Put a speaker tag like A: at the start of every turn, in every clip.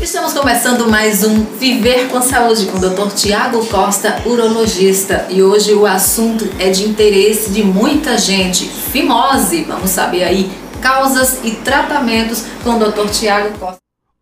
A: Estamos começando mais um Viver com Saúde com o Dr. Tiago Costa, urologista. E hoje o assunto é de interesse de muita gente: fimose. Vamos saber aí causas e tratamentos com o Dr. Tiago Costa.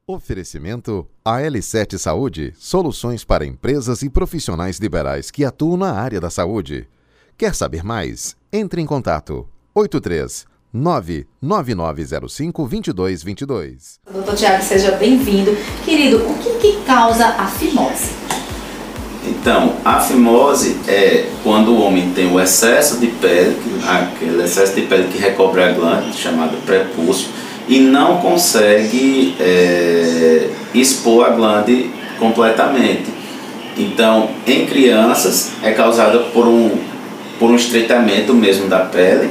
B: Oferecimento AL7 Saúde, soluções para empresas e profissionais liberais que atuam na área da saúde. Quer saber mais? Entre em contato 83 99905 2222.
A: Doutor Tiago, seja bem-vindo. Querido, o que, que causa a fimose?
C: Então, a fimose é quando o homem tem o excesso de pele, aquele excesso de pele que recobre a glândula, chamado prepúcio, e não consegue é, expor a glândula completamente. Então, em crianças, é causada por um, por um estreitamento mesmo da pele,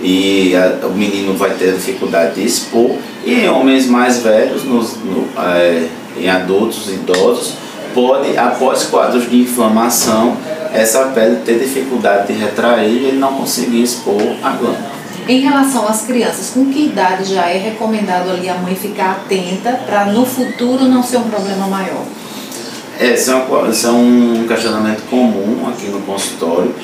C: e a, o menino vai ter dificuldade de expor. E em homens mais velhos, nos, no, é, em adultos, idosos, pode, após quadros de inflamação, essa pele ter dificuldade de retrair e ele não conseguir expor a glândula.
A: Em relação às crianças, com que idade já é recomendado ali a mãe ficar atenta para no futuro não ser um problema maior?
C: É, esse é um, esse é um questionamento comum aqui no consultório.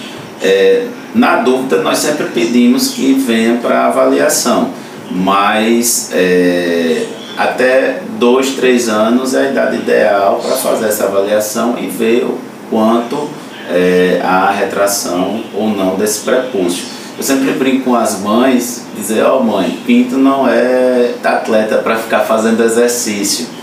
C: É, na dúvida, nós sempre pedimos que venha para avaliação, mas é, até dois, três anos é a idade ideal para fazer essa avaliação e ver o quanto é, há retração ou não desse prepúcio. Eu sempre brinco com as mães, dizer, ó oh, mãe, pinto não é atleta para ficar fazendo exercício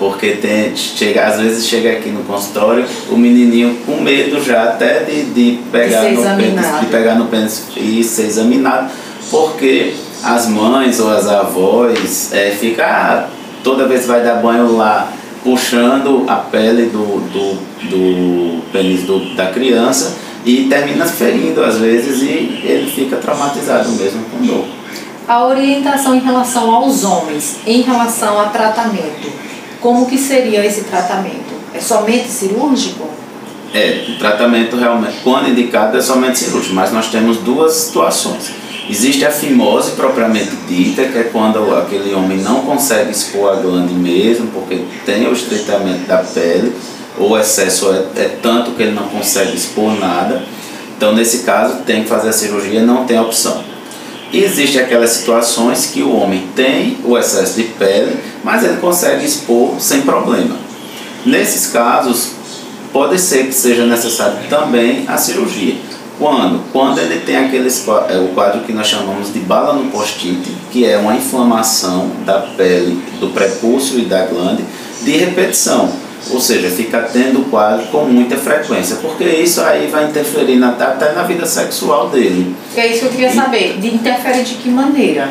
C: porque tem, chega, às vezes chega aqui no consultório o menininho com medo já até de, de, pegar,
A: de
C: no pênis, de pegar no pênis e ser examinado, porque as mães ou as avós é, ficam, ah, toda vez vai dar banho lá, puxando a pele do, do, do pênis do, da criança e termina ferindo às vezes e ele fica traumatizado mesmo com dor.
A: A orientação em relação aos homens, em relação a tratamento como que seria esse tratamento? É somente cirúrgico?
C: É, o tratamento realmente, quando indicado, é somente cirúrgico, mas nós temos duas situações. Existe a fimose propriamente dita, que é quando aquele homem não consegue expor a glande mesmo, porque tem o estreitamento da pele, ou o excesso é, é tanto que ele não consegue expor nada. Então, nesse caso, tem que fazer a cirurgia, não tem opção. Existem aquelas situações que o homem tem o excesso de pele, mas ele consegue expor sem problema. Nesses casos, pode ser que seja necessário também a cirurgia. Quando? Quando ele tem aquele é, o quadro que nós chamamos de bala no post-it, que é uma inflamação da pele, do prepúcio e da glande de repetição ou seja, fica tendo quadro com muita frequência, porque isso aí vai interferir na, até na vida sexual dele.
A: É isso que eu queria e, saber, de interfere de que maneira?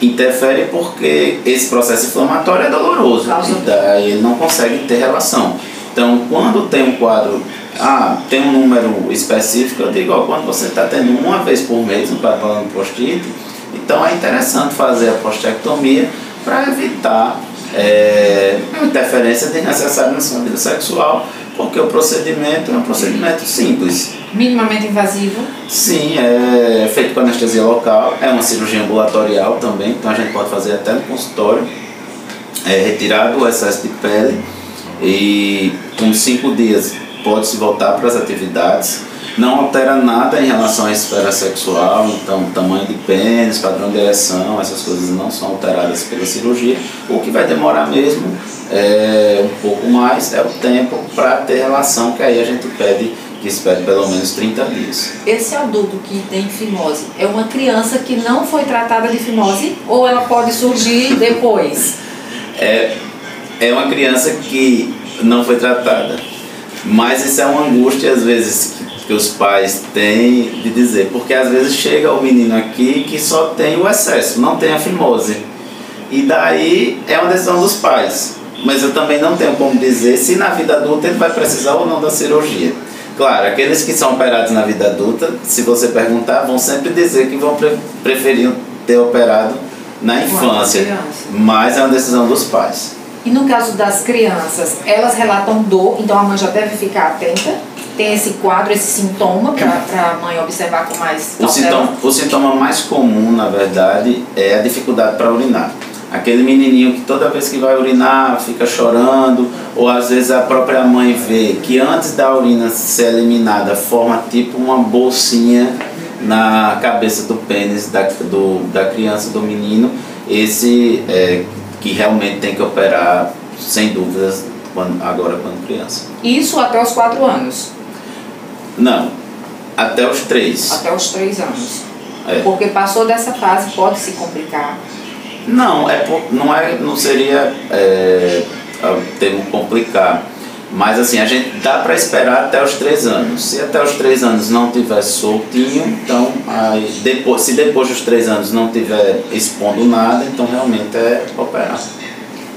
C: Interfere porque esse processo inflamatório é doloroso, Causa... e daí ele não consegue ter relação. Então, quando tem um quadro, ah, tem um número específico, eu digo, ó, quando você está tendo uma vez por mês um falando postite, então é interessante fazer a postectomia para evitar é, interferência desnecessária na sua vida sexual, porque o procedimento é um procedimento simples.
A: Minimamente invasivo?
C: Sim, é feito com anestesia local, é uma cirurgia ambulatorial também, então a gente pode fazer até no consultório, é retirado o excesso de pele e com cinco dias pode-se voltar para as atividades não altera nada em relação à esfera sexual, então tamanho de pênis, padrão de ereção, essas coisas não são alteradas pela cirurgia. O que vai demorar mesmo é, um pouco mais é o tempo para ter relação, que aí a gente pede que espere pelo menos 30 dias.
A: Esse adulto que tem fimose é uma criança que não foi tratada de fimose ou ela pode surgir depois?
C: é, é uma criança que não foi tratada. Mas isso é uma angústia às vezes que os pais têm de dizer, porque às vezes chega o menino aqui que só tem o excesso, não tem a fimose. E daí é uma decisão dos pais. Mas eu também não tenho como dizer se na vida adulta ele vai precisar ou não da cirurgia. Claro, aqueles que são operados na vida adulta, se você perguntar, vão sempre dizer que vão pre preferir ter operado na infância. Mas é uma decisão dos pais.
A: E no caso das crianças, elas relatam dor, então a mãe já deve ficar atenta? tem esse quadro, esse sintoma, para a mãe observar com mais
C: o sintoma, o sintoma mais comum, na verdade, é a dificuldade para urinar. Aquele menininho que toda vez que vai urinar fica chorando, ou às vezes a própria mãe vê que antes da urina ser eliminada forma tipo uma bolsinha na cabeça do pênis da, do, da criança, do menino, esse é, que realmente tem que operar sem dúvidas quando, agora quando criança.
A: Isso até os 4 anos?
C: Não, até os 3.
A: Até os 3 anos. É. Porque passou dessa fase pode se complicar.
C: Não, é, não, é, não seria é, o termo complicar. Mas assim, a gente dá para esperar até os 3 anos. Se até os 3 anos não tiver soltinho, então aí depois, se depois dos 3 anos não tiver expondo nada, então realmente é operar.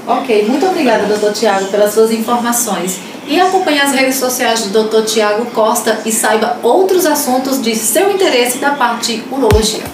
A: Ok, muito obrigada, doutor Tiago, pelas suas informações. E acompanhe as redes sociais do doutor Tiago Costa e saiba outros assuntos de seu interesse da parte urologia.